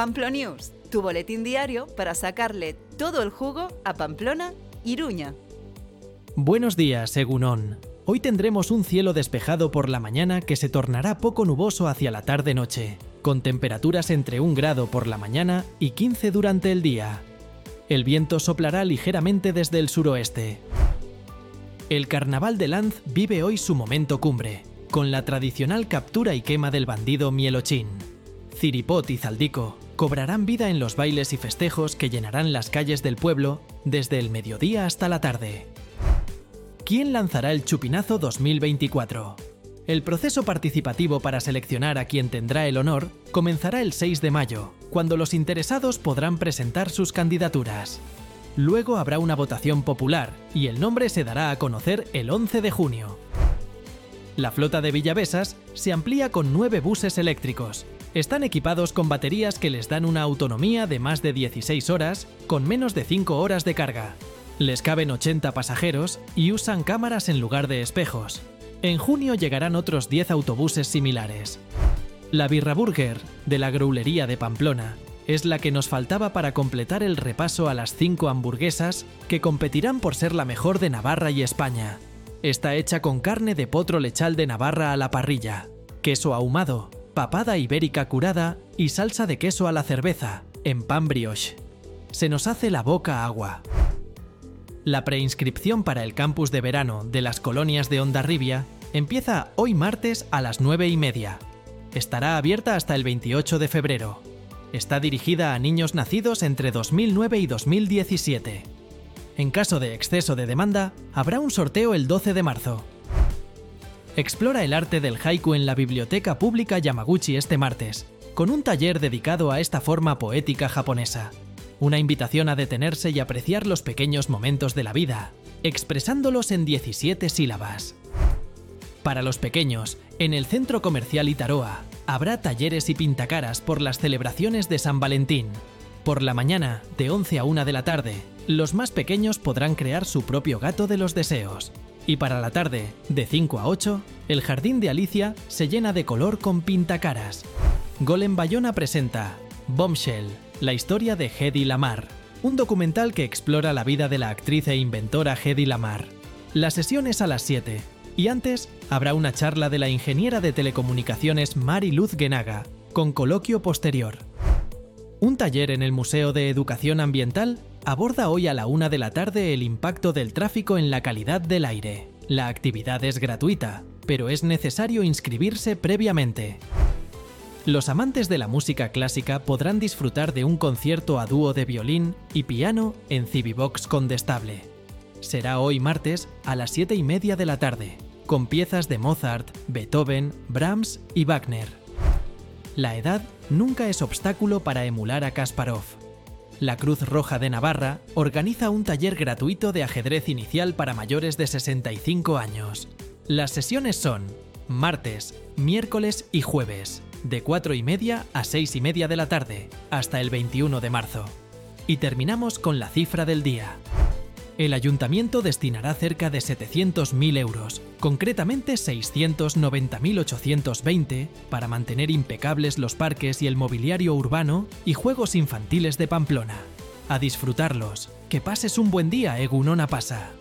Pamplonews, tu boletín diario para sacarle todo el jugo a Pamplona, Iruña. Buenos días, Egunon. Hoy tendremos un cielo despejado por la mañana que se tornará poco nuboso hacia la tarde-noche, con temperaturas entre 1 grado por la mañana y 15 durante el día. El viento soplará ligeramente desde el suroeste. El carnaval de Lanz vive hoy su momento cumbre, con la tradicional captura y quema del bandido Mielochín. Ciripot y Zaldico cobrarán vida en los bailes y festejos que llenarán las calles del pueblo desde el mediodía hasta la tarde. ¿Quién lanzará el Chupinazo 2024? El proceso participativo para seleccionar a quien tendrá el honor comenzará el 6 de mayo, cuando los interesados podrán presentar sus candidaturas. Luego habrá una votación popular y el nombre se dará a conocer el 11 de junio. La flota de Villavesas se amplía con nueve buses eléctricos, están equipados con baterías que les dan una autonomía de más de 16 horas con menos de 5 horas de carga. Les caben 80 pasajeros y usan cámaras en lugar de espejos. En junio llegarán otros 10 autobuses similares. La Birra Burger, de la Groulería de Pamplona, es la que nos faltaba para completar el repaso a las 5 hamburguesas que competirán por ser la mejor de Navarra y España. Está hecha con carne de potro lechal de Navarra a la parrilla, queso ahumado, papada ibérica curada y salsa de queso a la cerveza, en pan brioche. Se nos hace la boca agua. La preinscripción para el campus de verano de las colonias de Ondarribia empieza hoy martes a las 9 y media. Estará abierta hasta el 28 de febrero. Está dirigida a niños nacidos entre 2009 y 2017. En caso de exceso de demanda, habrá un sorteo el 12 de marzo. Explora el arte del haiku en la Biblioteca Pública Yamaguchi este martes, con un taller dedicado a esta forma poética japonesa. Una invitación a detenerse y apreciar los pequeños momentos de la vida, expresándolos en 17 sílabas. Para los pequeños, en el Centro Comercial Itaroa, habrá talleres y pintacaras por las celebraciones de San Valentín. Por la mañana, de 11 a 1 de la tarde, los más pequeños podrán crear su propio gato de los deseos. Y para la tarde, de 5 a 8, el jardín de Alicia se llena de color con pintacaras. Golem Bayona presenta Bombshell, la historia de Hedy Lamar, un documental que explora la vida de la actriz e inventora Hedy Lamar. La sesión es a las 7, y antes habrá una charla de la ingeniera de telecomunicaciones Mari Luz con coloquio posterior. Un taller en el Museo de Educación Ambiental aborda hoy a la una de la tarde el impacto del tráfico en la calidad del aire. La actividad es gratuita, pero es necesario inscribirse previamente. Los amantes de la música clásica podrán disfrutar de un concierto a dúo de violín y piano en Civivox Condestable. Será hoy martes a las 7 y media de la tarde, con piezas de Mozart, Beethoven, Brahms y Wagner. La edad nunca es obstáculo para emular a Kasparov. La Cruz Roja de Navarra organiza un taller gratuito de ajedrez inicial para mayores de 65 años. Las sesiones son martes, miércoles y jueves, de 4 y media a 6 y media de la tarde, hasta el 21 de marzo. Y terminamos con la cifra del día el ayuntamiento destinará cerca de 700.000 euros, concretamente 690.820, para mantener impecables los parques y el mobiliario urbano y juegos infantiles de Pamplona. A disfrutarlos. Que pases un buen día, Egunona Pasa.